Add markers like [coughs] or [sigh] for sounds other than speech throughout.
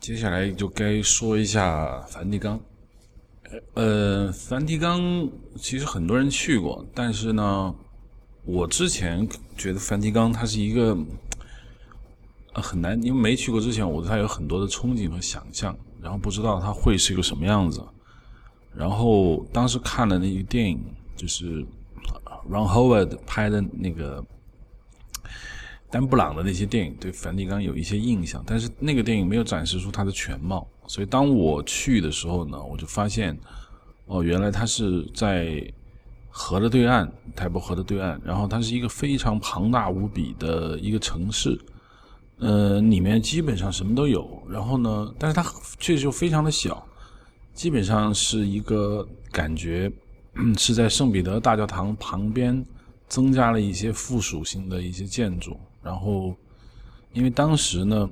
接下来就该说一下梵蒂冈。呃，梵蒂冈其实很多人去过，但是呢，我之前觉得梵蒂冈它是一个很难，因为没去过之前，我对它有很多的憧憬和想象，然后不知道它会是一个什么样子。然后当时看了那个电影，就是 Ron Howard 拍的那个丹布朗的那些电影，对梵蒂冈有一些印象，但是那个电影没有展示出它的全貌。所以当我去的时候呢，我就发现，哦，原来它是在河的对岸，台伯河的对岸，然后它是一个非常庞大无比的一个城市，呃，里面基本上什么都有。然后呢，但是它确实又非常的小。基本上是一个感觉，是在圣彼得大教堂旁边增加了一些附属性的一些建筑。然后，因为当时呢，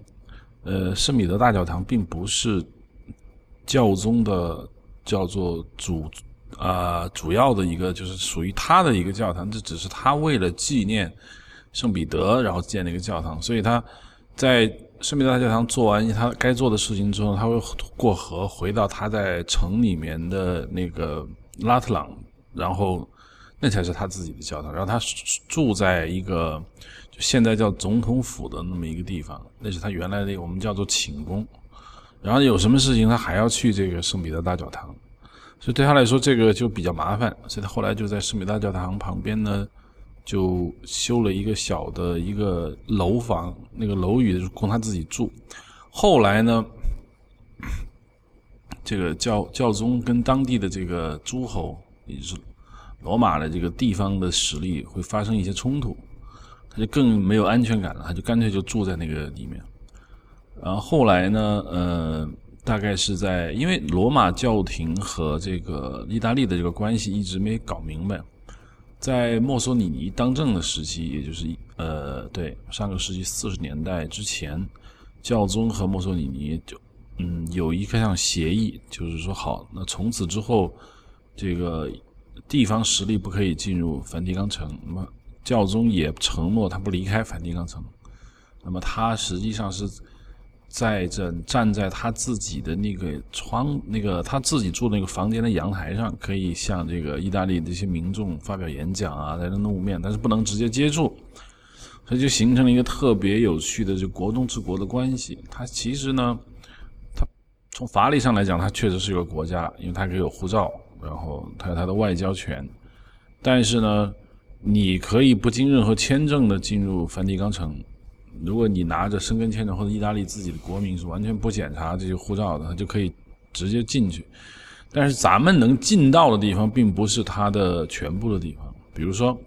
呃，圣彼得大教堂并不是教宗的叫做主啊主要的一个，就是属于他的一个教堂。这只是他为了纪念圣彼得，然后建了一个教堂。所以他在。圣彼得大教堂做完他该做的事情之后，他会过河回到他在城里面的那个拉特朗，然后那才是他自己的教堂。然后他住在一个就现在叫总统府的那么一个地方，那是他原来的我们叫做寝宫。然后有什么事情他还要去这个圣彼得大教堂，所以对他来说这个就比较麻烦，所以他后来就在圣彼得大教堂旁边呢。就修了一个小的一个楼房，那个楼宇供他自己住。后来呢，这个教教宗跟当地的这个诸侯，也就是罗马的这个地方的实力会发生一些冲突，他就更没有安全感了，他就干脆就住在那个里面。然后后来呢，呃，大概是在因为罗马教廷和这个意大利的这个关系一直没搞明白。在墨索里尼当政的时期，也就是呃，对上个世纪四十年代之前，教宗和墨索里尼就嗯有一项协议，就是说好，那从此之后，这个地方实力不可以进入梵蒂冈城。那么教宗也承诺他不离开梵蒂冈城。那么他实际上是。在这站在他自己的那个窗，那个他自己住那个房间的阳台上，可以向这个意大利的一些民众发表演讲啊，在那露面，但是不能直接接触，所以就形成了一个特别有趣的就国中之国的关系。它其实呢，它从法理上来讲，它确实是一个国家，因为它可以有护照，然后它有它的外交权，但是呢，你可以不经任何签证的进入梵蒂冈城。如果你拿着申根签证或者意大利自己的国民是完全不检查这些护照的，他就可以直接进去。但是咱们能进到的地方并不是它的全部的地方，比如说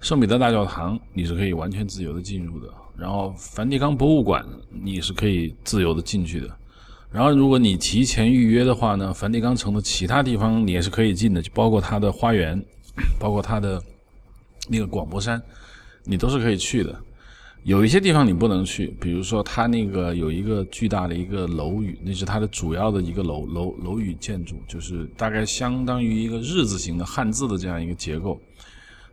圣彼得大教堂，你是可以完全自由的进入的；然后梵蒂冈博物馆，你是可以自由的进去的。然后如果你提前预约的话呢，梵蒂冈城的其他地方你也是可以进的，就包括它的花园，包括它的那个广播山，你都是可以去的。有一些地方你不能去，比如说它那个有一个巨大的一个楼宇，那是它的主要的一个楼楼楼宇建筑，就是大概相当于一个日字形的汉字的这样一个结构。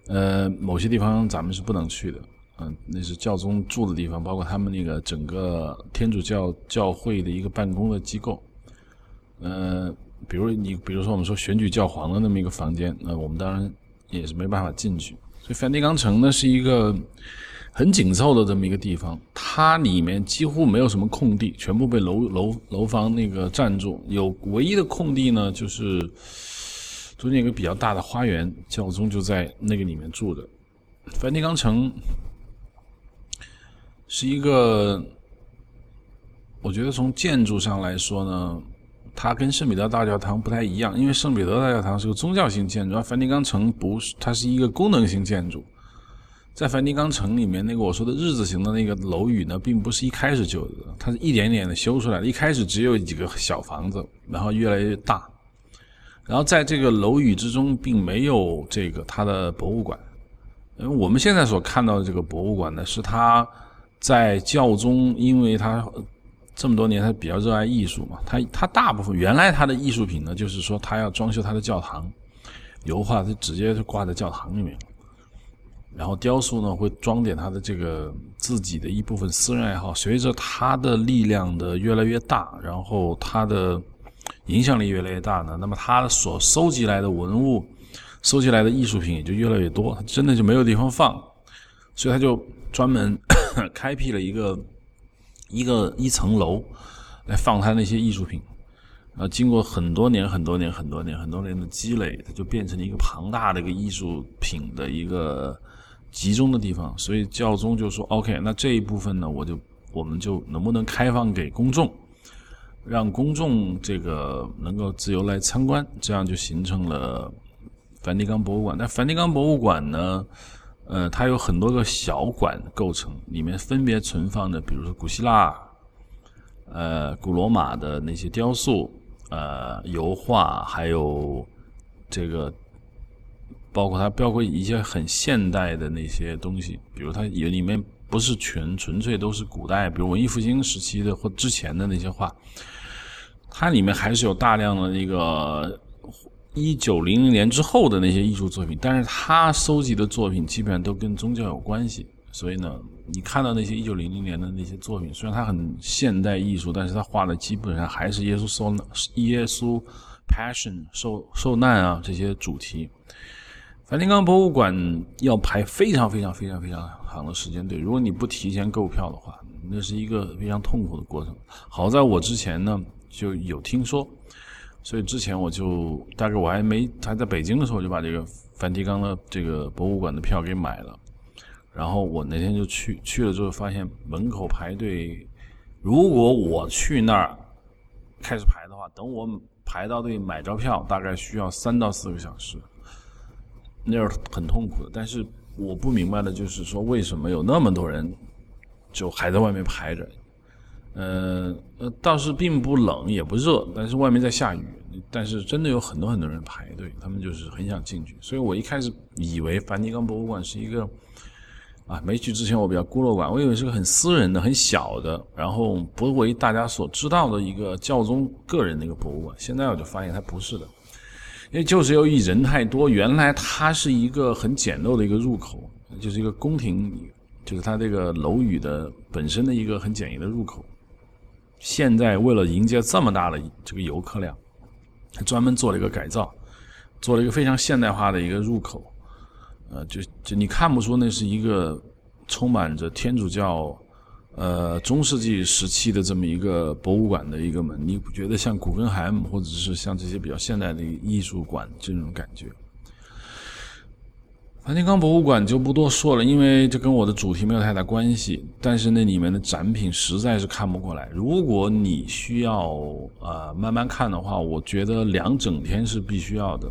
呃，某些地方咱们是不能去的，嗯，那是教宗住的地方，包括他们那个整个天主教教会的一个办公的机构。呃，比如你比如说我们说选举教皇的那么一个房间，那我们当然也是没办法进去。所以梵蒂冈城呢是一个。很紧凑的这么一个地方，它里面几乎没有什么空地，全部被楼楼楼房那个占住。有唯一的空地呢，就是中间有个比较大的花园，教宗就在那个里面住着。梵蒂冈城是一个，我觉得从建筑上来说呢，它跟圣彼得大教堂不太一样，因为圣彼得大教堂是个宗教性建筑，而梵蒂冈城不是，它是一个功能性建筑。在梵蒂冈城里面，那个我说的日字形的那个楼宇呢，并不是一开始就有的，它是一点点的修出来的。一开始只有几个小房子，然后越来越大。然后在这个楼宇之中，并没有这个它的博物馆。因为我们现在所看到的这个博物馆呢，是他在教宗，因为他这么多年他比较热爱艺术嘛，他他大部分原来他的艺术品呢，就是说他要装修他的教堂，油画就直接就挂在教堂里面。然后雕塑呢会装点他的这个自己的一部分私人爱好。随着他的力量的越来越大，然后他的影响力越来越大呢，那么他所收集来的文物、收集来的艺术品也就越来越多，真的就没有地方放，所以他就专门 [coughs] 开辟了一个一个一层楼来放他那些艺术品。啊，经过很多年、很多年、很多年、很多年的积累，它就变成了一个庞大的一个艺术品的一个集中的地方。所以教宗就说：“OK，那这一部分呢，我就我们就能不能开放给公众，让公众这个能够自由来参观，这样就形成了梵蒂冈博物馆。但梵蒂冈博物馆呢，呃，它有很多个小馆构成，里面分别存放的，比如说古希腊、呃，古罗马的那些雕塑。”呃，油画还有这个，包括它包括一些很现代的那些东西，比如它也里面不是全纯粹都是古代，比如文艺复兴时期的或之前的那些画，它里面还是有大量的那个一九零零年之后的那些艺术作品，但是他收集的作品基本上都跟宗教有关系，所以呢。你看到那些一九零零年的那些作品，虽然它很现代艺术，但是他画的基本上还是耶稣受耶稣 passion 受受难啊这些主题。梵蒂冈博物馆要排非常非常非常非常长的时间队，如果你不提前购票的话，那是一个非常痛苦的过程。好在我之前呢就有听说，所以之前我就大概我还没还在北京的时候就把这个梵蒂冈的这个博物馆的票给买了。然后我那天就去去了之后，发现门口排队。如果我去那儿开始排的话，等我排到队买着票，大概需要三到四个小时，那是很痛苦的。但是我不明白的就是说，为什么有那么多人就还在外面排着？呃呃，倒是并不冷也不热，但是外面在下雨。但是真的有很多很多人排队，他们就是很想进去。所以我一开始以为梵蒂冈博物馆是一个。啊，没去之前我比较孤陋寡闻，我以为是个很私人的、很小的，然后不为大家所知道的一个教宗个人的一个博物馆。现在我就发现它不是的，因为就是由于人太多，原来它是一个很简陋的一个入口，就是一个宫廷，就是它这个楼宇的本身的一个很简易的入口。现在为了迎接这么大的这个游客量，专门做了一个改造，做了一个非常现代化的一个入口。呃，就就你看不出那是一个充满着天主教，呃，中世纪时期的这么一个博物馆的一个门，你不觉得像古根海姆或者是像这些比较现代的艺术馆这种感觉？梵蒂冈博物馆就不多说了，因为这跟我的主题没有太大关系。但是那里面的展品实在是看不过来。如果你需要呃慢慢看的话，我觉得两整天是必须要的。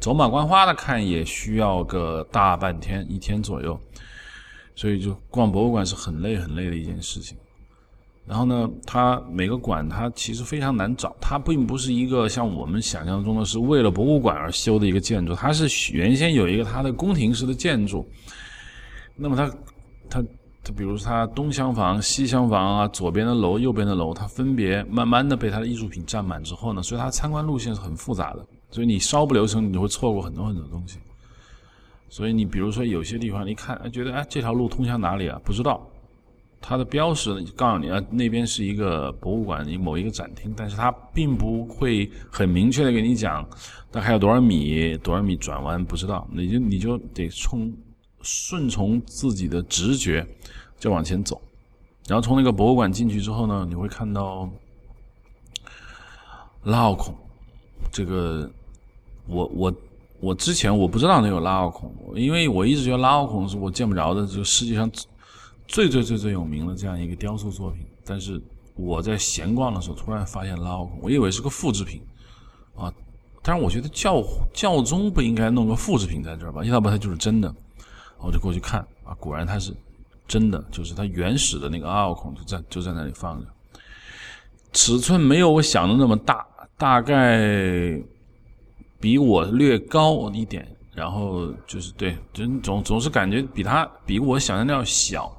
走马观花的看也需要个大半天，一天左右，所以就逛博物馆是很累很累的一件事情。然后呢，它每个馆它其实非常难找，它并不是一个像我们想象中的是为了博物馆而修的一个建筑，它是原先有一个它的宫廷式的建筑。那么它它它，比如说它东厢房、西厢房啊，左边的楼、右边的楼，它分别慢慢的被它的艺术品占满之后呢，所以它参观路线是很复杂的。所以你稍不留神，你就会错过很多很多东西。所以你比如说有些地方，你看，觉得哎，这条路通向哪里啊？不知道，它的标识告诉你啊，那边是一个博物馆，你某一个展厅，但是它并不会很明确的给你讲，大概有多少米，多少米转弯，不知道，你就你就得冲顺从自己的直觉就往前走。然后从那个博物馆进去之后呢，你会看到拉奥孔。这个，我我我之前我不知道那有拉奥孔，因为我一直觉得拉奥孔是我见不着的，就世界上最最最最有名的这样一个雕塑作品。但是我在闲逛的时候突然发现拉奥孔，我以为是个复制品啊。但是我觉得教教宗不应该弄个复制品在这儿吧？要不它就是真的。我就过去看啊，果然它是真的，就是它原始的那个阿奥孔就在就在那里放着，尺寸没有我想的那么大。大概比我略高一点，然后就是对，总总总是感觉比它比我想象的要小，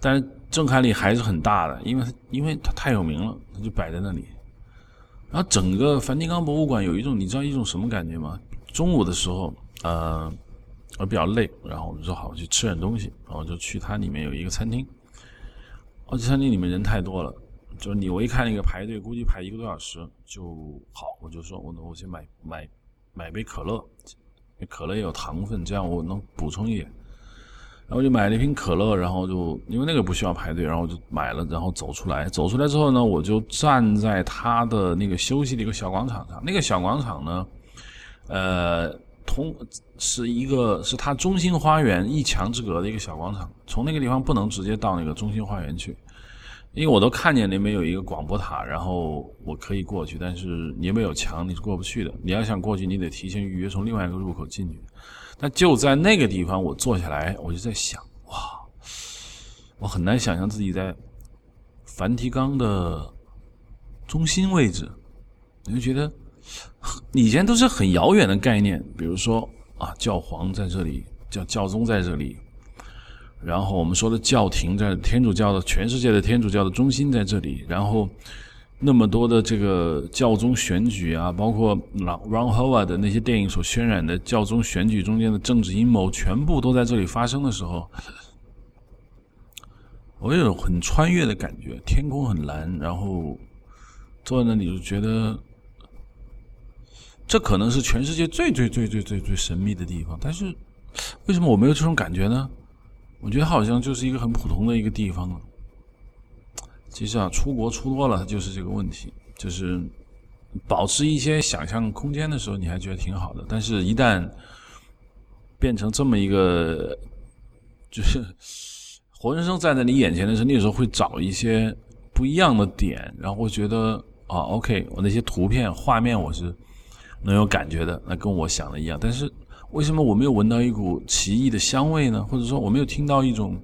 但是震撼力还是很大的，因为因为它太有名了，它就摆在那里。然后整个梵蒂冈博物馆有一种你知道一种什么感觉吗？中午的时候，呃，我比较累，然后我们说好，去吃点东西，然后就去它里面有一个餐厅。哦，这餐厅里面人太多了，就是你我一看那个排队，估计排一个多小时就好，我就说我我先买买买杯可乐，可乐也有糖分，这样我能补充一点。然后就买了一瓶可乐，然后就因为那个不需要排队，然后我就买了，然后走出来。走出来之后呢，我就站在他的那个休息的一个小广场上。那个小广场呢，呃，通是一个是他中心花园一墙之隔的一个小广场。从那个地方不能直接到那个中心花园去，因为我都看见那边有一个广播塔，然后我可以过去，但是你没有墙，你是过不去的。你要想过去，你得提前预约，从另外一个入口进去。那就在那个地方，我坐下来，我就在想，哇，我很难想象自己在梵蒂冈的中心位置，你就觉得以前都是很遥远的概念，比如说啊，教皇在这里，教教宗在这里，然后我们说的教廷在天主教的全世界的天主教的中心在这里，然后。那么多的这个教宗选举啊，包括 Ron Howard 的那些电影所渲染的教宗选举中间的政治阴谋，全部都在这里发生的时候，我有很穿越的感觉。天空很蓝，然后坐在那里就觉得，这可能是全世界最最最最最最神秘的地方。但是为什么我没有这种感觉呢？我觉得好像就是一个很普通的一个地方了。其实啊，出国出多了，就是这个问题，就是保持一些想象空间的时候，你还觉得挺好的。但是，一旦变成这么一个，就是活生生站在你眼前的时候，那时候会找一些不一样的点，然后觉得啊，OK，我那些图片画面我是能有感觉的，那跟我想的一样。但是，为什么我没有闻到一股奇异的香味呢？或者说，我没有听到一种？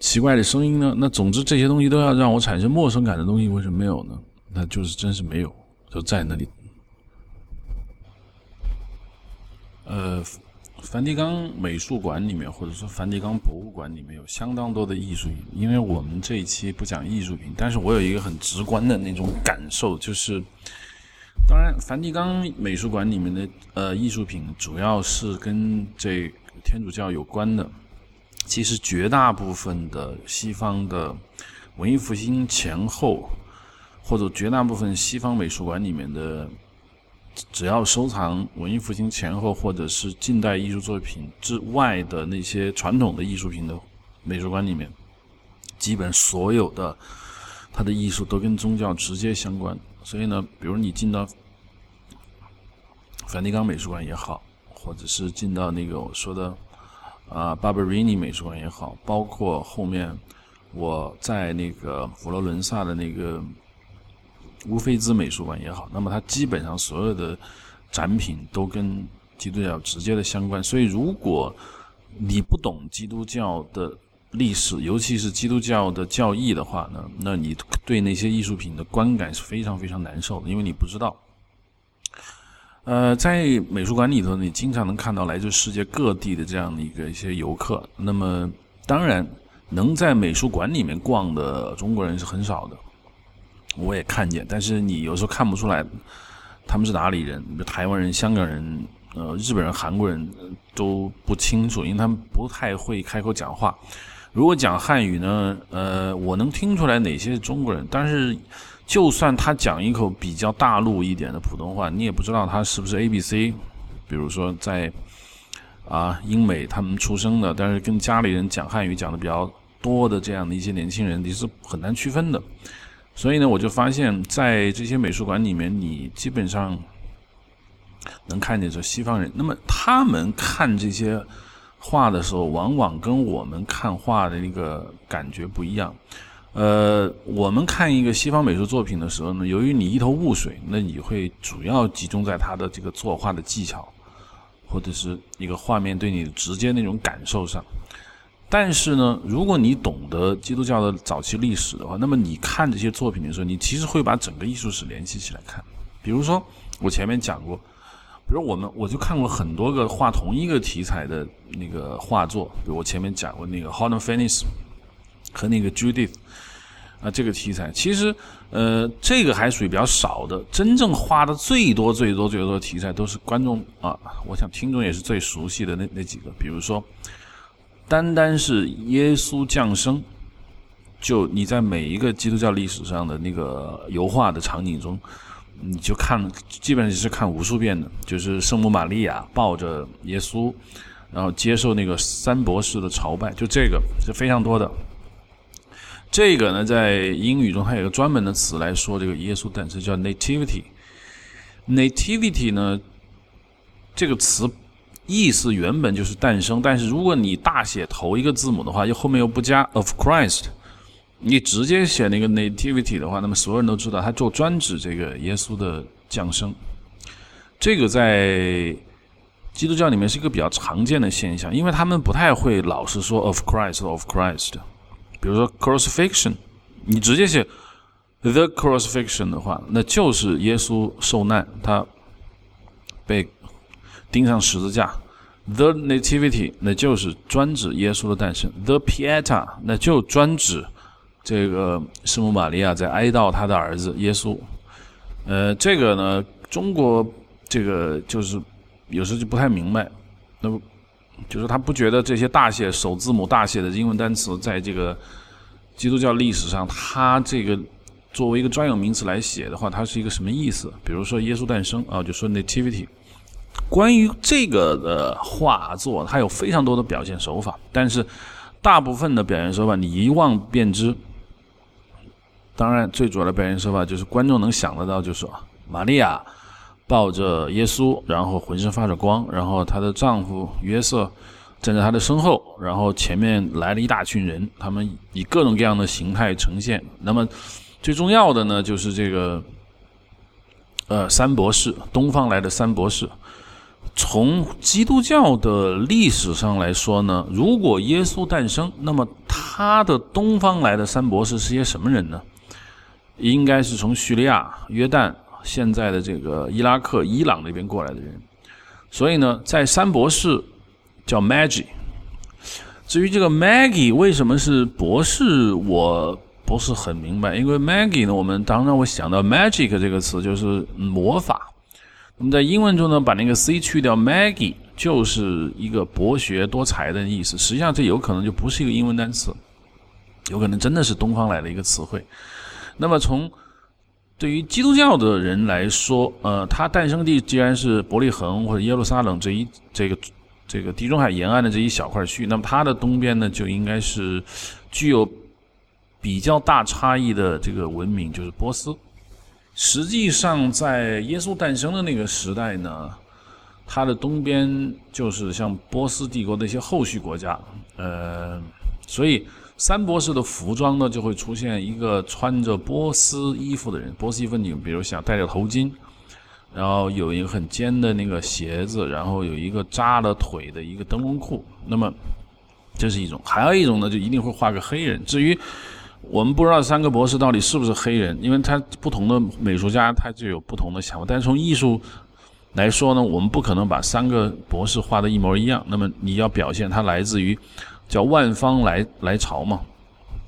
奇怪的声音呢？那总之这些东西都要让我产生陌生感的东西，为什么没有呢？那就是真是没有，就在那里。呃，梵蒂冈美术馆里面，或者说梵蒂冈博物馆里面有相当多的艺术品。因为我们这一期不讲艺术品，但是我有一个很直观的那种感受，就是当然梵蒂冈美术馆里面的呃艺术品主要是跟这天主教有关的。其实绝大部分的西方的文艺复兴前后，或者绝大部分西方美术馆里面的，只要收藏文艺复兴前后或者是近代艺术作品之外的那些传统的艺术品的美术馆里面，基本所有的它的艺术都跟宗教直接相关。所以呢，比如你进到梵蒂冈美术馆也好，或者是进到那个我说的。啊，Barberini 美术馆也好，包括后面我在那个佛罗伦萨的那个乌菲兹美术馆也好，那么它基本上所有的展品都跟基督教直接的相关。所以，如果你不懂基督教的历史，尤其是基督教的教义的话呢，那你对那些艺术品的观感是非常非常难受的，因为你不知道。呃，在美术馆里头，你经常能看到来自世界各地的这样的一个一些游客。那么，当然能在美术馆里面逛的中国人是很少的，我也看见。但是你有时候看不出来他们是哪里人，台湾人、香港人、呃日本人、韩国人都不清楚，因为他们不太会开口讲话。如果讲汉语呢，呃，我能听出来哪些是中国人，但是。就算他讲一口比较大陆一点的普通话，你也不知道他是不是 A B C。比如说在啊英美他们出生的，但是跟家里人讲汉语讲的比较多的这样的一些年轻人，你是很难区分的。所以呢，我就发现，在这些美术馆里面，你基本上能看见是西方人。那么他们看这些画的时候，往往跟我们看画的那个感觉不一样。呃，我们看一个西方美术作品的时候呢，由于你一头雾水，那你会主要集中在他的这个作画的技巧，或者是一个画面对你直接那种感受上。但是呢，如果你懂得基督教的早期历史的话，那么你看这些作品的时候，你其实会把整个艺术史联系起来看。比如说，我前面讲过，比如我们我就看过很多个画同一个题材的那个画作，比如我前面讲过那个 h o n n e r Finis。和那个 Judith，啊，这个题材其实，呃，这个还属于比较少的。真正花的最多、最多、最多的题材，都是观众啊，我想听众也是最熟悉的那那几个。比如说，单单是耶稣降生，就你在每一个基督教历史上的那个油画的场景中，你就看，基本上是看无数遍的，就是圣母玛利亚抱着耶稣，然后接受那个三博士的朝拜，就这个是非常多的。这个呢，在英语中它有个专门的词来说这个耶稣诞生，叫 nativity。nativity 呢，这个词意思原本就是诞生，但是如果你大写头一个字母的话，又后面又不加 of Christ，你直接写那个 nativity 的话，那么所有人都知道，它就专指这个耶稣的降生。这个在基督教里面是一个比较常见的现象，因为他们不太会老是说 of Christ of Christ。比如说 crucifixion，你直接写 the crucifixion 的话，那就是耶稣受难，他被钉上十字架。the nativity，那就是专指耶稣的诞生。the pieta，那就专指这个圣母玛利亚在哀悼他的儿子耶稣。呃，这个呢，中国这个就是有时候就不太明白，那么。就是他不觉得这些大写首字母大写的英文单词，在这个基督教历史上，它这个作为一个专有名词来写的话，它是一个什么意思？比如说耶稣诞生啊，就说 nativity。关于这个的画作，它有非常多的表现手法，但是大部分的表现手法你一望便知。当然，最主要的表现手法就是观众能想得到，就是玛利亚。抱着耶稣，然后浑身发着光，然后她的丈夫约瑟站在她的身后，然后前面来了一大群人，他们以各种各样的形态呈现。那么最重要的呢，就是这个呃三博士，东方来的三博士。从基督教的历史上来说呢，如果耶稣诞生，那么他的东方来的三博士是些什么人呢？应该是从叙利亚、约旦。现在的这个伊拉克、伊朗那边过来的人，所以呢，在三博士叫 Maggie。至于这个 Maggie 为什么是博士，我不是很明白。因为 Maggie 呢，我们当然会想到 magic 这个词就是魔法。那么在英文中呢，把那个 c 去掉，Maggie 就是一个博学多才的意思。实际上，这有可能就不是一个英文单词，有可能真的是东方来的一个词汇。那么从对于基督教的人来说，呃，他诞生地既然是伯利恒或者耶路撒冷这一这个这个地中海沿岸的这一小块区域，那么它的东边呢就应该是具有比较大差异的这个文明，就是波斯。实际上，在耶稣诞生的那个时代呢，它的东边就是像波斯帝国的一些后续国家，呃，所以。三博士的服装呢，就会出现一个穿着波斯衣服的人。波斯衣服，你比如想戴着头巾，然后有一个很尖的那个鞋子，然后有一个扎了腿的一个灯笼裤。那么这是一种，还有一种呢，就一定会画个黑人。至于我们不知道三个博士到底是不是黑人，因为他不同的美术家他就有不同的想法。但是从艺术来说呢，我们不可能把三个博士画的一模一样。那么你要表现它来自于。叫万方来来朝嘛，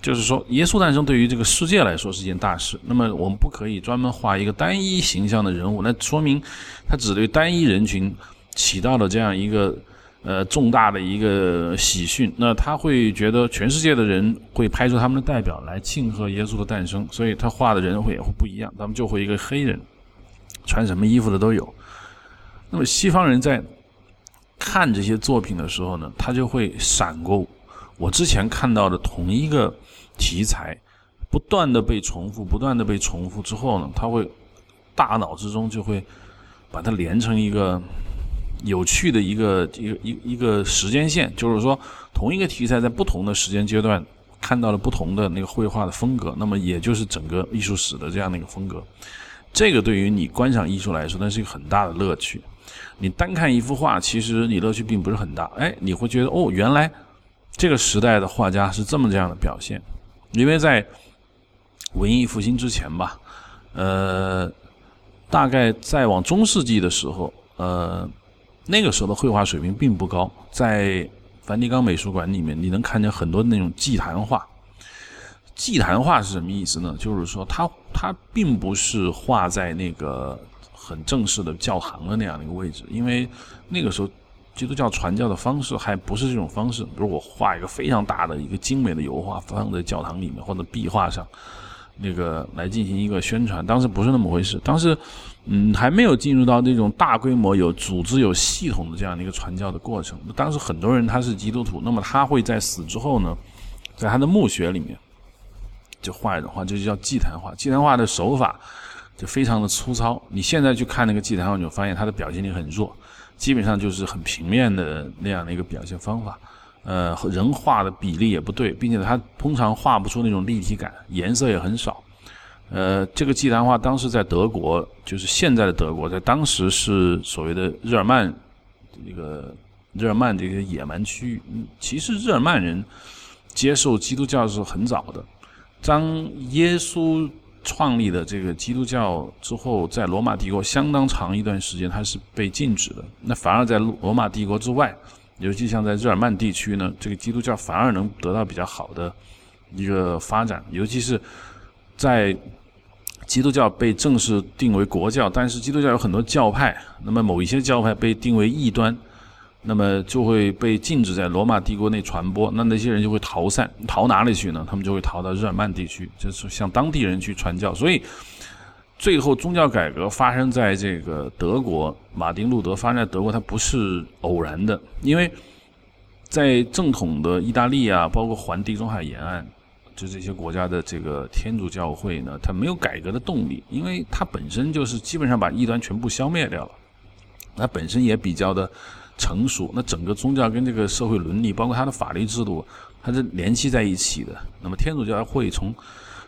就是说耶稣诞生对于这个世界来说是件大事。那么我们不可以专门画一个单一形象的人物，那说明他只对单一人群起到了这样一个呃重大的一个喜讯。那他会觉得全世界的人会拍出他们的代表来庆贺耶稣的诞生，所以他画的人会也会不一样。他们就会一个黑人，穿什么衣服的都有。那么西方人在。看这些作品的时候呢，他就会闪过我之前看到的同一个题材，不断的被重复，不断的被重复之后呢，他会大脑之中就会把它连成一个有趣的一个一个一一个时间线，就是说同一个题材在不同的时间阶段看到了不同的那个绘画的风格，那么也就是整个艺术史的这样的一个风格。这个对于你观赏艺术来说，那是一个很大的乐趣。你单看一幅画，其实你乐趣并不是很大。哎，你会觉得哦，原来这个时代的画家是这么这样的表现。因为在文艺复兴之前吧，呃，大概在往中世纪的时候，呃，那个时候的绘画水平并不高。在梵蒂冈美术馆里面，你能看见很多那种祭坛画。祭坛画是什么意思呢？就是说，它它并不是画在那个很正式的教堂的那样的一个位置，因为那个时候基督教传教的方式还不是这种方式。比如我画一个非常大的一个精美的油画放在教堂里面或者壁画上，那个来进行一个宣传，当时不是那么回事。当时，嗯，还没有进入到那种大规模有组织有系统的这样的一个传教的过程。当时很多人他是基督徒，那么他会在死之后呢，在他的墓穴里面。就画一种画，这就叫祭坛画。祭坛画的手法就非常的粗糙。你现在去看那个祭坛画，你就发现它的表现力很弱，基本上就是很平面的那样的一个表现方法。呃，人画的比例也不对，并且它通常画不出那种立体感，颜色也很少。呃，这个祭坛画当时在德国，就是现在的德国，在当时是所谓的日耳曼这个日耳曼这个野蛮区域。其实日耳曼人接受基督教是很早的。当耶稣创立的这个基督教之后，在罗马帝国相当长一段时间，它是被禁止的。那反而在罗马帝国之外，尤其像在日耳曼地区呢，这个基督教反而能得到比较好的一个发展。尤其是在基督教被正式定为国教，但是基督教有很多教派，那么某一些教派被定为异端。那么就会被禁止在罗马帝国内传播，那那些人就会逃散，逃哪里去呢？他们就会逃到日耳曼地区，就是向当地人去传教。所以，最后宗教改革发生在这个德国，马丁路德发生在德国，它不是偶然的，因为在正统的意大利啊，包括环地中海沿岸，就这些国家的这个天主教会呢，它没有改革的动力，因为它本身就是基本上把异端全部消灭掉了，它本身也比较的。成熟，那整个宗教跟这个社会伦理，包括它的法律制度，它是联系在一起的。那么天主教会从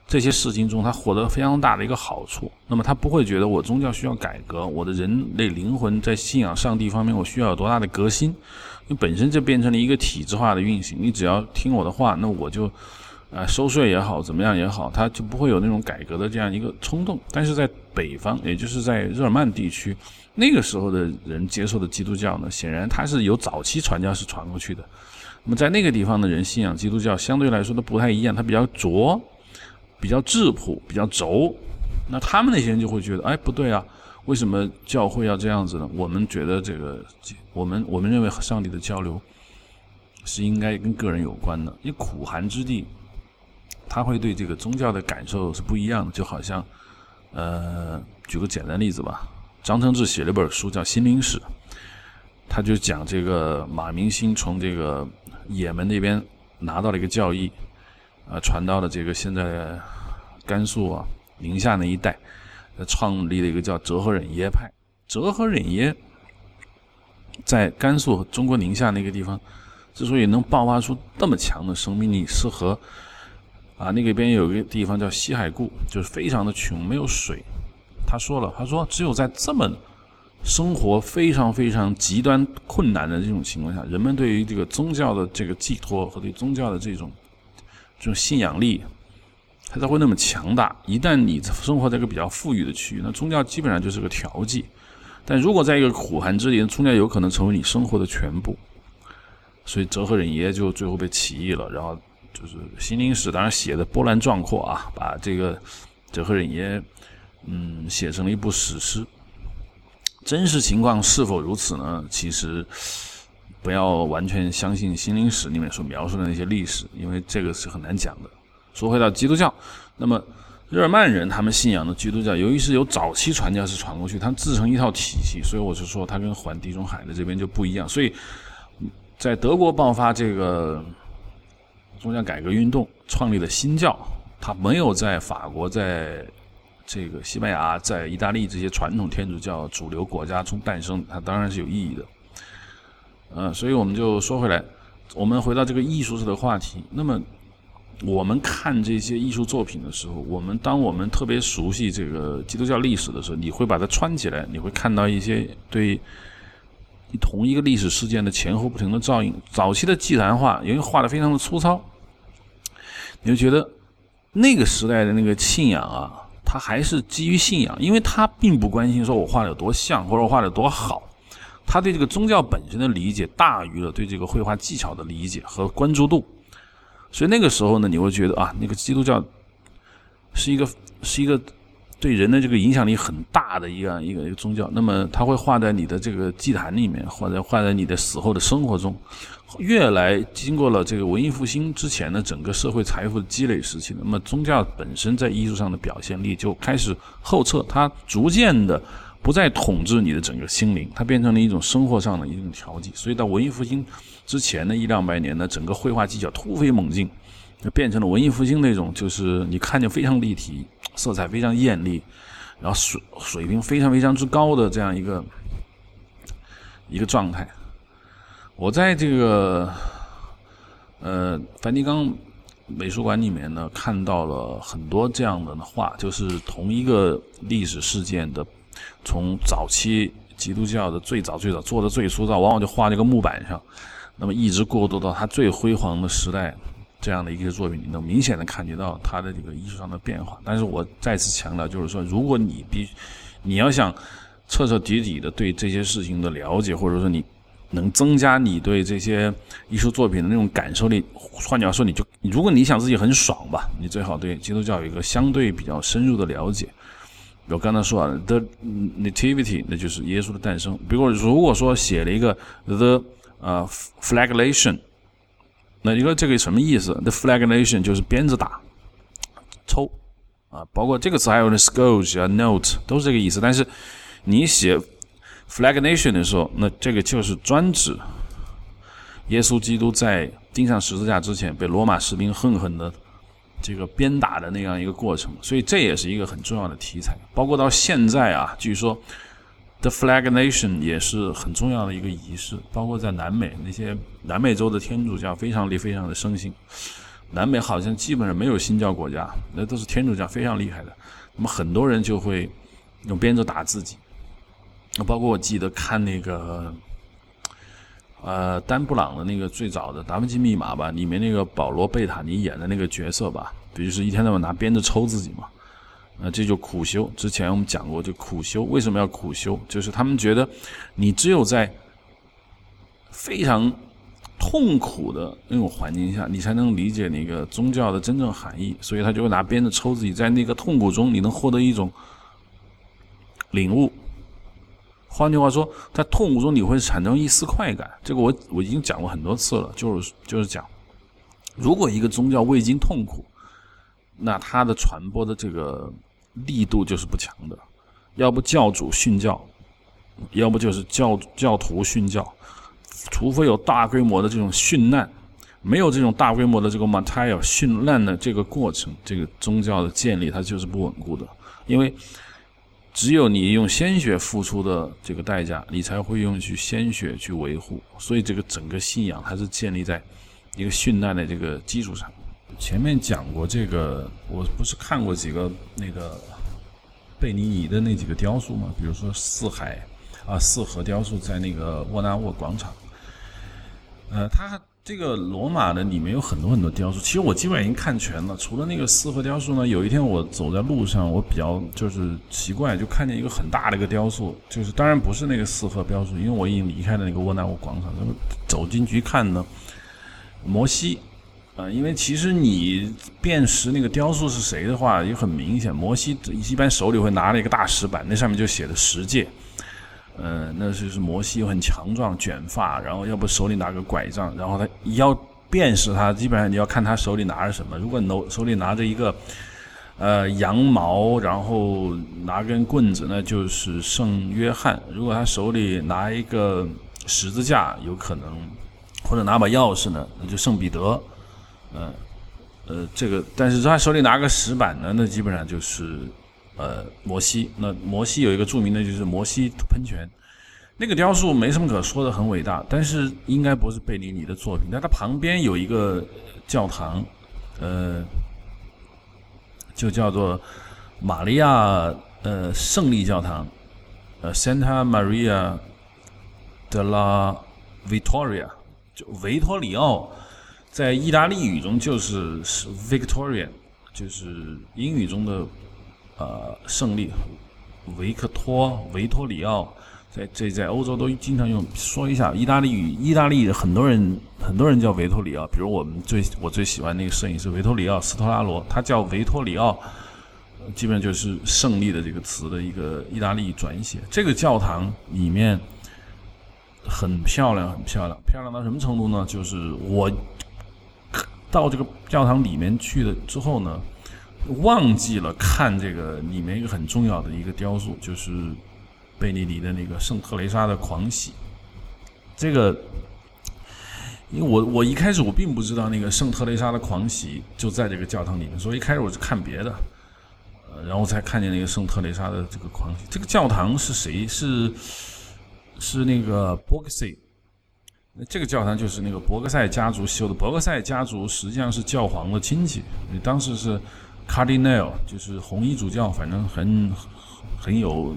这些事情中，它获得非常大的一个好处。那么他不会觉得我宗教需要改革，我的人类灵魂在信仰上帝方面，我需要有多大的革新？因为本身就变成了一个体制化的运行，你只要听我的话，那我就啊收税也好，怎么样也好，他就不会有那种改革的这样一个冲动。但是在北方，也就是在日耳曼地区。那个时候的人接受的基督教呢，显然它是由早期传教士传过去的。那么在那个地方的人信仰基督教，相对来说都不太一样，它比较拙，比较质朴，比较轴。那他们那些人就会觉得，哎，不对啊，为什么教会要这样子呢？我们觉得这个，我们我们认为和上帝的交流是应该跟个人有关的。因为苦寒之地，他会对这个宗教的感受是不一样的。就好像，呃，举个简单例子吧。张承志写了一本书叫《心灵史》，他就讲这个马明星从这个也门那边拿到了一个教义，啊，传到了这个现在甘肃啊宁夏那一带，创立了一个叫哲和忍耶派。哲和忍耶在甘肃中国宁夏那个地方，之所以能爆发出那么强的生命力，是和啊那个边有一个地方叫西海固，就是非常的穷，没有水。他说了：“他说，只有在这么生活非常非常极端困难的这种情况下，人们对于这个宗教的这个寄托和对宗教的这种这种信仰力，它才会那么强大。一旦你生活在一个比较富裕的区域，那宗教基本上就是个调剂；但如果在一个苦寒之地，宗教有可能成为你生活的全部。所以哲和忍耶就最后被起义了，然后就是心灵史当然写的波澜壮阔啊，把这个哲和忍耶。”嗯，写成了一部史诗。真实情况是否如此呢？其实不要完全相信《心灵史》里面所描述的那些历史，因为这个是很难讲的。说回到基督教，那么日耳曼人他们信仰的基督教，由于是由早期传教士传过去，他们自成一套体系，所以我就说它跟环地中海的这边就不一样。所以在德国爆发这个宗教改革运动，创立了新教，它没有在法国在。这个西班牙在意大利这些传统天主教主流国家中诞生，它当然是有意义的。嗯，所以我们就说回来，我们回到这个艺术式的话题。那么，我们看这些艺术作品的时候，我们当我们特别熟悉这个基督教历史的时候，你会把它串起来，你会看到一些对同一个历史事件的前后不停的照应。早期的祭坛画，因为画的非常的粗糙，你就觉得那个时代的那个信仰啊。他还是基于信仰，因为他并不关心说我画的有多像或者画的多好，他对这个宗教本身的理解大于了对这个绘画技巧的理解和关注度，所以那个时候呢，你会觉得啊，那个基督教是一个是一个对人的这个影响力很大的一个一个一个宗教。那么它会画在你的这个祭坛里面，或者画在你的死后的生活中。越来经过了这个文艺复兴之前的整个社会财富的积累时期，那么宗教本身在艺术上的表现力就开始后撤，它逐渐的不再统治你的整个心灵，它变成了一种生活上的一种调剂。所以到文艺复兴之前的一两百年呢，整个绘画技巧突飞猛进，就变成了文艺复兴那种，就是你看见非常立体，色彩非常艳丽，然后水水平非常非常之高的这样一个一个状态。我在这个呃梵蒂冈美术馆里面呢，看到了很多这样的画，就是同一个历史事件的，从早期基督教的最早最早做的最粗糙，往往就画这个木板上，那么一直过渡到它最辉煌的时代，这样的一个作品，你能明显的感觉到它的这个艺术上的变化。但是我再次强调，就是说，如果你必你要想彻彻底底的对这些事情的了解，或者说你。能增加你对这些艺术作品的那种感受力。换句话说，你就如果你想自己很爽吧，你最好对基督教有一个相对比较深入的了解。我刚才说啊，the nativity，那就是耶稣的诞生。比如如果说写了一个 the 呃 flagellation，那你说这个什么意思？the flagellation 就是鞭子打、抽啊，包括这个词还有那 scourge 啊、note 都是这个意思。但是你写 Flagellation 的时候，那这个就是专指耶稣基督在钉上十字架之前被罗马士兵狠狠的这个鞭打的那样一个过程，所以这也是一个很重要的题材。包括到现在啊，据说 The flag nation 也是很重要的一个仪式。包括在南美那些南美洲的天主教非常厉非常的盛行，南美好像基本上没有新教国家，那都是天主教非常厉害的。那么很多人就会用鞭子打自己。包括我记得看那个，呃，丹布朗的那个最早的《达芬奇密码》吧，里面那个保罗贝塔尼演的那个角色吧，不就是一天到晚拿鞭子抽自己嘛？啊，这就苦修。之前我们讲过，就苦修为什么要苦修？就是他们觉得，你只有在非常痛苦的那种环境下，你才能理解那个宗教的真正含义。所以他就会拿鞭子抽自己，在那个痛苦中，你能获得一种领悟。换句话说，在痛苦中你会产生一丝快感。这个我我已经讲过很多次了，就是就是讲，如果一个宗教未经痛苦，那它的传播的这个力度就是不强的。要不教主训教，要不就是教教徒训教，除非有大规模的这种殉难，没有这种大规模的这个 martyr 殉难的这个过程，这个宗教的建立它就是不稳固的，因为。只有你用鲜血付出的这个代价，你才会用去鲜血去维护。所以这个整个信仰它是建立在一个殉难的这个基础上。前面讲过这个，我不是看过几个那个贝尼尼的那几个雕塑吗？比如说四海啊四河雕塑在那个沃纳沃广场，呃，他。这个罗马的里面有很多很多雕塑，其实我基本上已经看全了。除了那个四合雕塑呢，有一天我走在路上，我比较就是奇怪，就看见一个很大的一个雕塑，就是当然不是那个四合雕塑，因为我已经离开了那个沃纳沃广场。那么走进去看呢，摩西，呃，因为其实你辨识那个雕塑是谁的话，也很明显，摩西一般手里会拿了一个大石板，那上面就写的十诫。嗯，那就是摩西很强壮，卷发，然后要不手里拿个拐杖，然后他要辨识他，基本上你要看他手里拿着什么。如果手手里拿着一个呃羊毛，然后拿根棍子，那就是圣约翰；如果他手里拿一个十字架，有可能或者拿把钥匙呢，那就圣彼得。嗯，呃，这个，但是他手里拿个石板呢，那基本上就是。呃，摩西，那摩西有一个著名的，就是摩西喷泉，那个雕塑没什么可说的，很伟大，但是应该不是贝尼尼的作品。但它旁边有一个教堂，呃，就叫做玛利亚呃胜利教堂，呃，Santa Maria de la Vittoria，就维托里奥，在意大利语中就是 Victorian，就是英语中的。呃，胜利，维克托·维托里奥，在这在欧洲都经常用。说一下意大利语，意大利很多人很多人叫维托里奥，比如我们最我最喜欢那个摄影师维托里奥斯托拉罗，他叫维托里奥，基本上就是胜利的这个词的一个意大利转写。这个教堂里面很漂亮，很漂亮，漂亮到什么程度呢？就是我到这个教堂里面去了之后呢，忘记了看这个里面一个很重要的一个雕塑，就是。贝尼尼的那个圣特雷莎的狂喜，这个，因为我我一开始我并不知道那个圣特雷莎的狂喜就在这个教堂里面，所以一开始我是看别的，呃，然后才看见那个圣特雷莎的这个狂喜。这个教堂是谁？是是那个博格塞，那这个教堂就是那个博格塞家族修的。博格塞家族实际上是教皇的亲戚，当时是 Cardinal，就是红衣主教，反正很很有。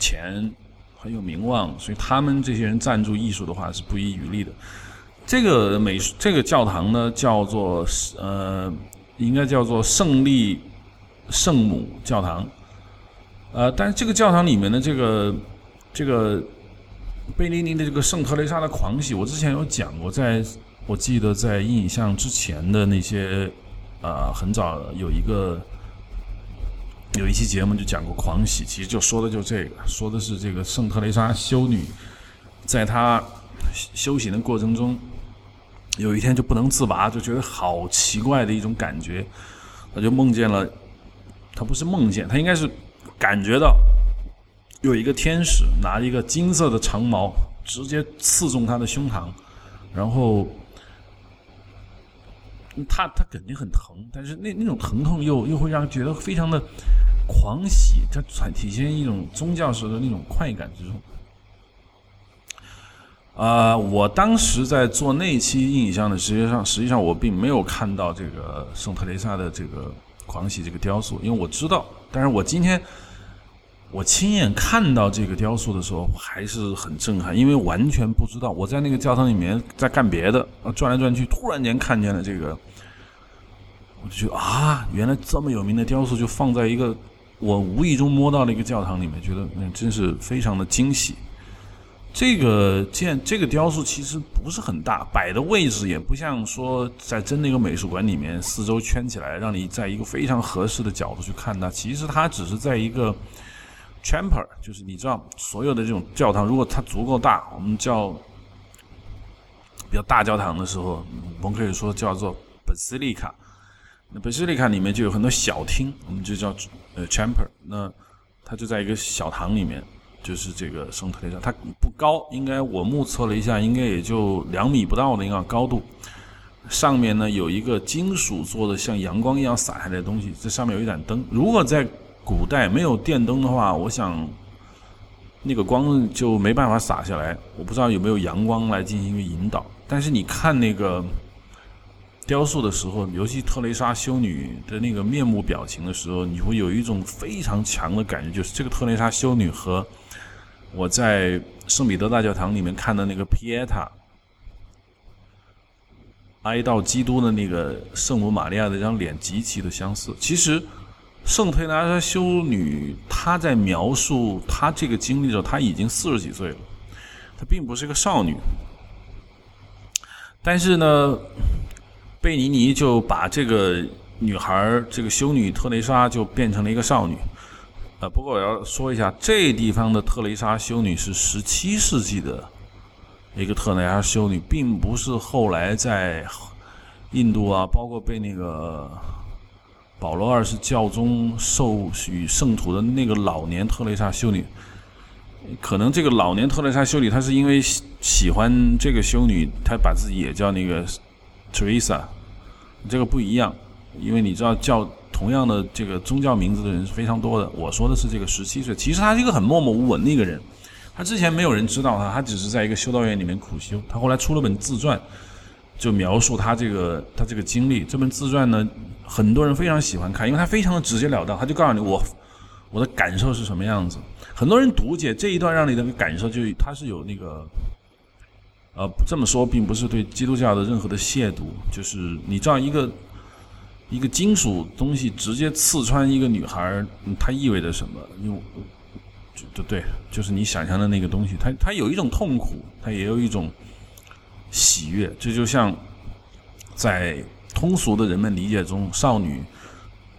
钱很有名望，所以他们这些人赞助艺术的话是不遗余力的。这个美术这个教堂呢，叫做呃，应该叫做胜利圣母教堂。呃，但是这个教堂里面的这个这个贝尼尼的这个圣特雷莎的狂喜，我之前有讲过，在我记得在阴影像之前的那些啊，很早有一个。有一期节目就讲过狂喜，其实就说的就这个，说的是这个圣特雷莎修女，在她修行的过程中，有一天就不能自拔，就觉得好奇怪的一种感觉，她就梦见了，她不是梦见，她应该是感觉到有一个天使拿一个金色的长矛直接刺中他的胸膛，然后。他他肯定很疼，但是那那种疼痛又又会让觉得非常的狂喜，它体现一种宗教式的那种快感之中。啊，我当时在做那期印象的，实际上实际上我并没有看到这个圣特蕾莎的这个狂喜这个雕塑，因为我知道，但是我今天我亲眼看到这个雕塑的时候还是很震撼，因为完全不知道我在那个教堂里面在干别的，转来转去，突然间看见了这个。我就觉得啊，原来这么有名的雕塑就放在一个我无意中摸到的一个教堂里面，觉得那真是非常的惊喜。这个建这个雕塑其实不是很大，摆的位置也不像说在真的一个美术馆里面四周圈起来，让你在一个非常合适的角度去看它。其实它只是在一个 chamber，就是你知道所有的这种教堂，如果它足够大，我们叫比较大教堂的时候，我们可以说叫做 basilica。那本斯利卡里面就有很多小厅，我们就叫呃 chamber。那它就在一个小堂里面，就是这个圣特蕾莎。它不高，应该我目测了一下，应该也就两米不到的一个高度。上面呢有一个金属做的像阳光一样洒下来的东西，这上面有一盏灯。如果在古代没有电灯的话，我想那个光就没办法洒下来。我不知道有没有阳光来进行一个引导。但是你看那个。雕塑的时候，尤其特蕾莎修女的那个面目表情的时候，你会有一种非常强的感觉，就是这个特蕾莎修女和我在圣彼得大教堂里面看的那个皮耶塔哀悼基督的那个圣母玛利亚的这张脸极其的相似。其实，圣特蕾莎修女她在描述她这个经历的时候，她已经四十几岁了，她并不是个少女，但是呢。贝尼尼就把这个女孩这个修女特蕾莎就变成了一个少女，呃，不过我要说一下，这地方的特蕾莎修女是十七世纪的一个特蕾莎修女，并不是后来在印度啊，包括被那个保罗二世教宗授予圣徒的那个老年特蕾莎修女。可能这个老年特蕾莎修女，她是因为喜欢这个修女，她把自己也叫那个。Teresa，这个不一样，因为你知道叫同样的这个宗教名字的人是非常多的。我说的是这个十七岁，其实他是一个很默默无闻的一个人。他之前没有人知道他，他只是在一个修道院里面苦修。他后来出了本自传，就描述他这个他这个经历。这本自传呢，很多人非常喜欢看，因为他非常的直截了当。他就告诉你我我的感受是什么样子。很多人读解这一段，让你的感受就他是有那个。呃，这么说并不是对基督教的任何的亵渎，就是你知道一个一个金属东西直接刺穿一个女孩，它意味着什么？因为对对，就是你想象的那个东西，它它有一种痛苦，它也有一种喜悦。这就像在通俗的人们理解中，少女，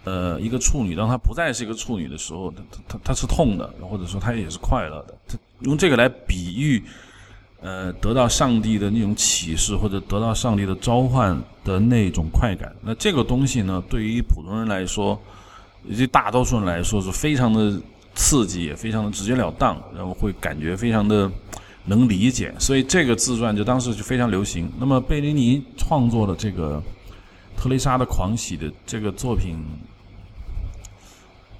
呃，一个处女，当她不再是一个处女的时候，她她她是痛的，或者说她也是快乐的。她用这个来比喻，呃，得到上帝的那种启示，或者得到上帝的召唤的那种快感。那这个东西呢，对于普通人来说，以及大多数人来说，是非常的。刺激也非常的直截了当，然后会感觉非常的能理解，所以这个自传就当时就非常流行。那么贝尼尼创作的这个《特蕾莎的狂喜》的这个作品，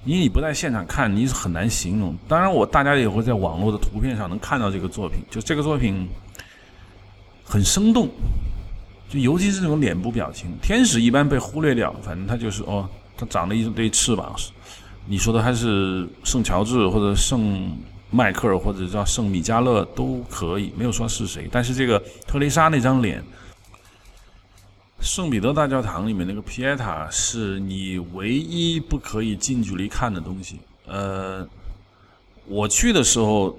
因为你不在现场看，你是很难形容。当然，我大家也会在网络的图片上能看到这个作品，就这个作品很生动，就尤其是这种脸部表情，天使一般被忽略掉，反正他就是哦，他长了一对翅膀。你说的还是圣乔治或者圣迈克尔或者叫圣米迦勒都可以，没有说是谁。但是这个特蕾莎那张脸，圣彼得大教堂里面那个皮埃塔是你唯一不可以近距离看的东西。呃，我去的时候，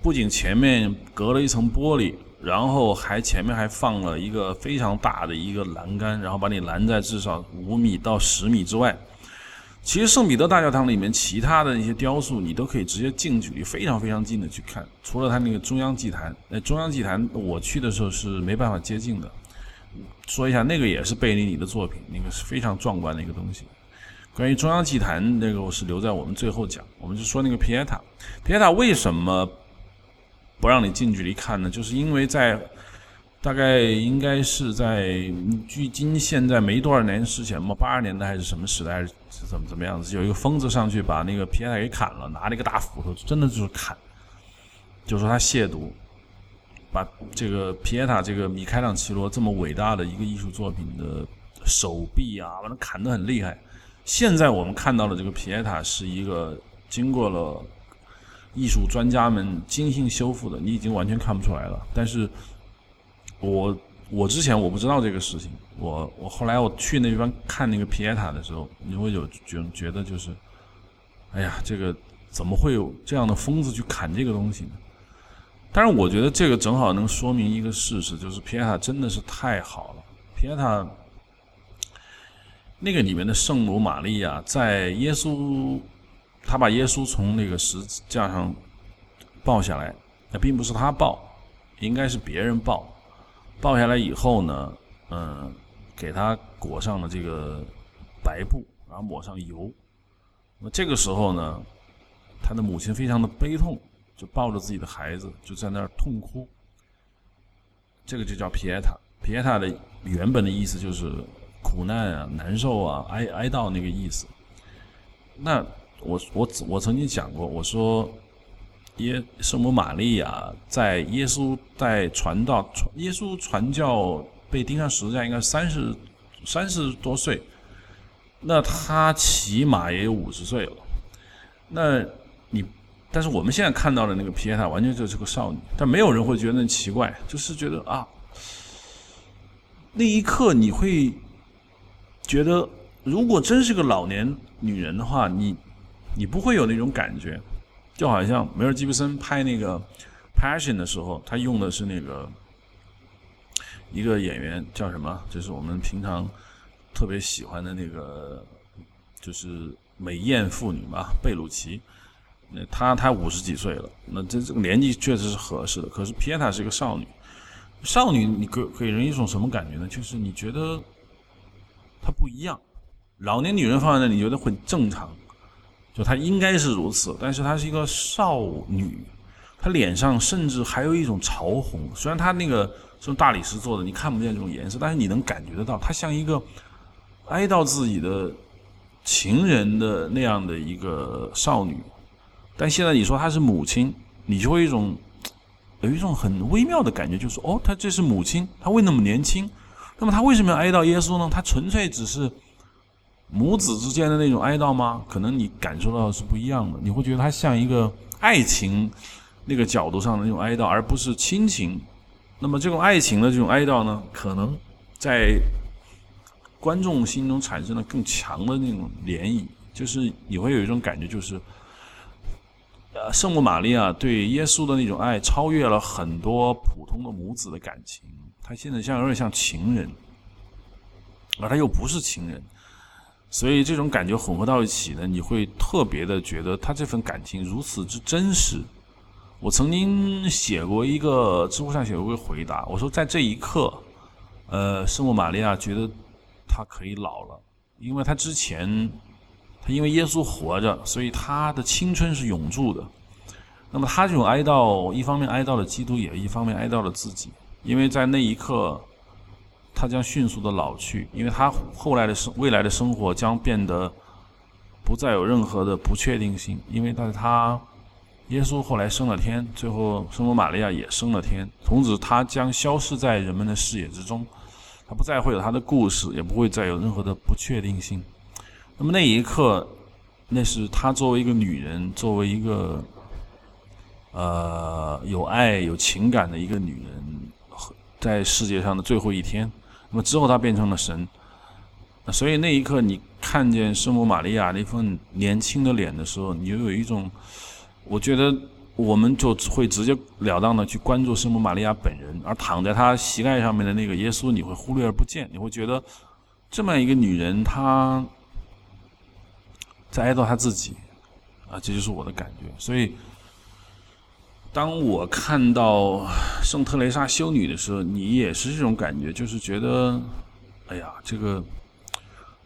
不仅前面隔了一层玻璃，然后还前面还放了一个非常大的一个栏杆，然后把你拦在至少五米到十米之外。其实圣彼得大教堂里面其他的那些雕塑，你都可以直接近距离、非常非常近的去看。除了它那个中央祭坛，那中央祭坛我去的时候是没办法接近的。说一下，那个也是贝尼尼的作品，那个是非常壮观的一个东西。关于中央祭坛，那个我是留在我们最后讲。我们就说那个皮埃塔，皮埃塔为什么不让你近距离看呢？就是因为在。大概应该是在距今现在没多少年之前嘛，八十年代还是什么时代，是怎么怎么样子？有一个疯子上去把那个皮埃塔给砍了，拿了一个大斧头，真的就是砍，就说他亵渎，把这个皮埃塔这个米开朗基罗这么伟大的一个艺术作品的手臂啊，把它砍得很厉害。现在我们看到的这个皮埃塔是一个经过了艺术专家们精心修复的，你已经完全看不出来了，但是。我我之前我不知道这个事情，我我后来我去那地方看那个皮埃塔的时候，你会有觉觉得就是，哎呀，这个怎么会有这样的疯子去砍这个东西呢？但是我觉得这个正好能说明一个事实，就是皮埃塔真的是太好了。皮埃塔那个里面的圣母玛利亚，在耶稣他把耶稣从那个十字架上抱下来，那并不是他抱，应该是别人抱。抱下来以后呢，嗯，给他裹上了这个白布，然后抹上油。那这个时候呢，他的母亲非常的悲痛，就抱着自己的孩子就在那儿痛哭。这个就叫皮埃塔。皮埃塔的原本的意思就是苦难啊、难受啊、哀哀悼那个意思。那我我我曾经讲过，我说。耶，圣母玛利亚在耶稣在传道传耶稣传教被钉上十字架，应该三十三十多岁，那他起码也有五十岁了。那你，但是我们现在看到的那个皮耶塔完全就是个少女，但没有人会觉得奇怪，就是觉得啊，那一刻你会觉得，如果真是个老年女人的话，你你不会有那种感觉。就好像梅尔吉布森拍那个《Passion》的时候，他用的是那个一个演员叫什么？就是我们平常特别喜欢的那个，就是美艳妇女嘛，贝鲁奇。那她她五十几岁了，那这这个年纪确实是合适的。可是皮埃塔是一个少女，少女你给给人一种什么感觉呢？就是你觉得她不一样。老年女人放在那，你觉得很正常。就她应该是如此，但是她是一个少女，她脸上甚至还有一种潮红。虽然她那个是大理石做的，你看不见这种颜色，但是你能感觉得到，她像一个哀悼自己的情人的那样的一个少女。但现在你说她是母亲，你就会一种有一种很微妙的感觉，就是哦，她这是母亲，她为那么年轻，那么她为什么要哀悼耶稣呢？她纯粹只是。母子之间的那种哀悼吗？可能你感受到的是不一样的。你会觉得它像一个爱情那个角度上的那种哀悼，而不是亲情。那么这种爱情的这种哀悼呢，可能在观众心中产生了更强的那种涟漪，就是你会有一种感觉，就是呃，圣母玛利亚对耶稣的那种爱超越了很多普通的母子的感情，她现在像有点像情人，而她又不是情人，所以这种感觉混合到一起呢，你会特别的觉得他这份感情如此之真实。我曾经写过一个知乎上写过一个回答，我说在这一刻，呃，圣母玛利亚觉得她可以老了，因为她之前。他因为耶稣活着，所以他的青春是永驻的。那么他这种哀悼，一方面哀悼了基督，也一方面哀悼了自己，因为在那一刻，他将迅速的老去，因为他后来的生未来的生活将变得不再有任何的不确定性，因为但是他耶稣后来升了天，最后圣母玛利亚也升了天，从此他将消失在人们的视野之中，他不再会有他的故事，也不会再有任何的不确定性。那么那一刻，那是她作为一个女人，作为一个呃有爱有情感的一个女人，在世界上的最后一天。那么之后他变成了神，所以那一刻你看见圣母玛利亚那份年轻的脸的时候，你就有一种，我觉得我们就会直截了当的去关注圣母玛利亚本人，而躺在她膝盖上面的那个耶稣，你会忽略而不见，你会觉得这么一个女人，她。在哀悼她自己，啊，这就是我的感觉。所以，当我看到圣特蕾莎修女的时候，你也是这种感觉，就是觉得，哎呀，这个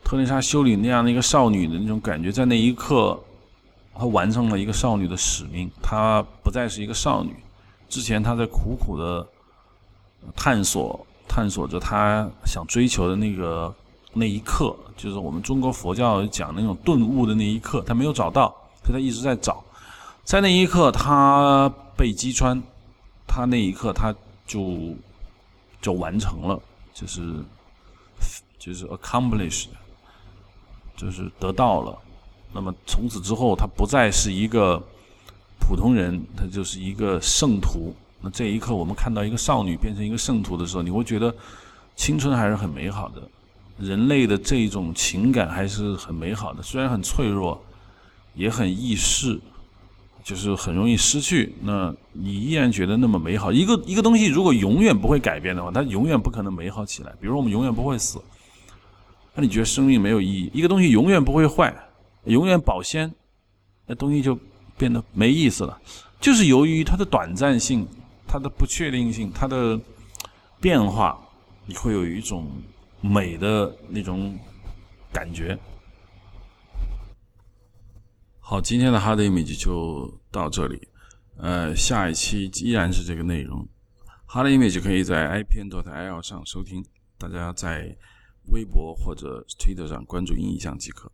特蕾莎修女那样的一个少女的那种感觉，在那一刻，她完成了一个少女的使命，她不再是一个少女。之前她在苦苦的探索，探索着她想追求的那个。那一刻，就是我们中国佛教讲那种顿悟的那一刻，她没有找到，所以他一直在找。在那一刻，他被击穿，他那一刻他就就完成了，就是就是 accomplished，就是得到了。那么从此之后，他不再是一个普通人，他就是一个圣徒。那这一刻，我们看到一个少女变成一个圣徒的时候，你会觉得青春还是很美好的。人类的这种情感还是很美好的，虽然很脆弱，也很易逝，就是很容易失去。那你依然觉得那么美好？一个一个东西如果永远不会改变的话，它永远不可能美好起来。比如我们永远不会死，那你觉得生命没有意义？一个东西永远不会坏，永远保鲜，那东西就变得没意思了。就是由于它的短暂性、它的不确定性、它的变化，你会有一种。美的那种感觉。好，今天的 Hard Image 就到这里。呃，下一期依然是这个内容。Hard Image 可以在 IPN.L 上收听，大家在微博或者 Twitter 上关注音影像即可。